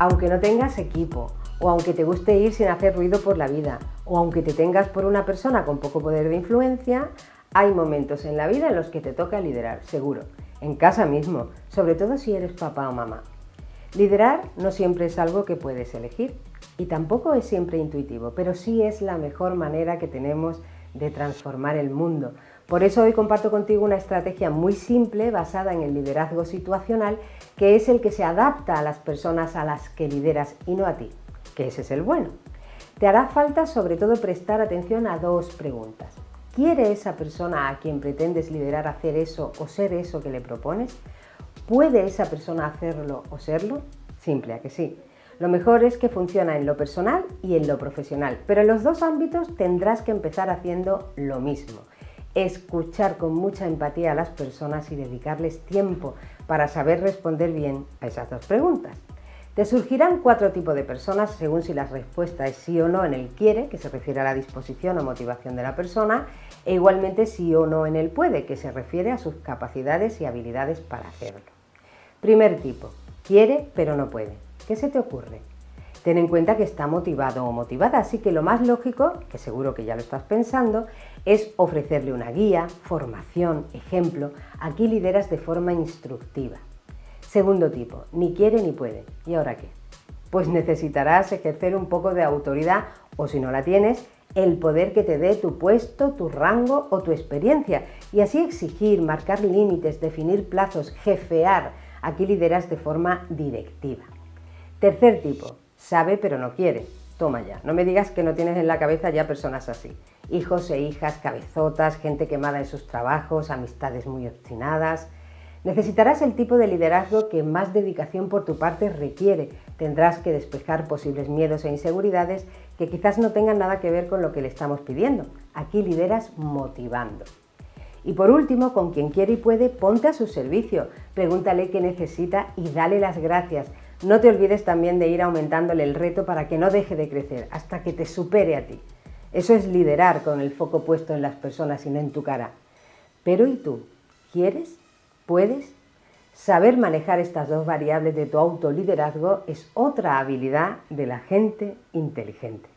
Aunque no tengas equipo, o aunque te guste ir sin hacer ruido por la vida, o aunque te tengas por una persona con poco poder de influencia, hay momentos en la vida en los que te toca liderar, seguro, en casa mismo, sobre todo si eres papá o mamá. Liderar no siempre es algo que puedes elegir y tampoco es siempre intuitivo, pero sí es la mejor manera que tenemos de transformar el mundo. Por eso hoy comparto contigo una estrategia muy simple basada en el liderazgo situacional, que es el que se adapta a las personas a las que lideras y no a ti, que ese es el bueno. Te hará falta sobre todo prestar atención a dos preguntas. ¿Quiere esa persona a quien pretendes liderar hacer eso o ser eso que le propones? ¿Puede esa persona hacerlo o serlo? Simple, ¿a que sí? Lo mejor es que funciona en lo personal y en lo profesional, pero en los dos ámbitos tendrás que empezar haciendo lo mismo. Escuchar con mucha empatía a las personas y dedicarles tiempo para saber responder bien a esas dos preguntas. Te surgirán cuatro tipos de personas según si la respuesta es sí o no en el quiere, que se refiere a la disposición o motivación de la persona, e igualmente sí o no en el puede, que se refiere a sus capacidades y habilidades para hacerlo. Primer tipo, quiere pero no puede. ¿Qué se te ocurre? Ten en cuenta que está motivado o motivada, así que lo más lógico, que seguro que ya lo estás pensando, es ofrecerle una guía, formación, ejemplo. Aquí lideras de forma instructiva. Segundo tipo, ni quiere ni puede. ¿Y ahora qué? Pues necesitarás ejercer un poco de autoridad o si no la tienes, el poder que te dé tu puesto, tu rango o tu experiencia y así exigir, marcar límites, definir plazos, jefear. Aquí lideras de forma directiva. Tercer tipo, sabe pero no quiere. Toma ya, no me digas que no tienes en la cabeza ya personas así. Hijos e hijas cabezotas, gente quemada en sus trabajos, amistades muy obstinadas. Necesitarás el tipo de liderazgo que más dedicación por tu parte requiere. Tendrás que despejar posibles miedos e inseguridades que quizás no tengan nada que ver con lo que le estamos pidiendo. Aquí lideras motivando. Y por último, con quien quiere y puede, ponte a su servicio, pregúntale qué necesita y dale las gracias. No te olvides también de ir aumentándole el reto para que no deje de crecer hasta que te supere a ti. Eso es liderar con el foco puesto en las personas y no en tu cara. Pero ¿y tú? ¿Quieres? ¿Puedes? Saber manejar estas dos variables de tu autoliderazgo es otra habilidad de la gente inteligente.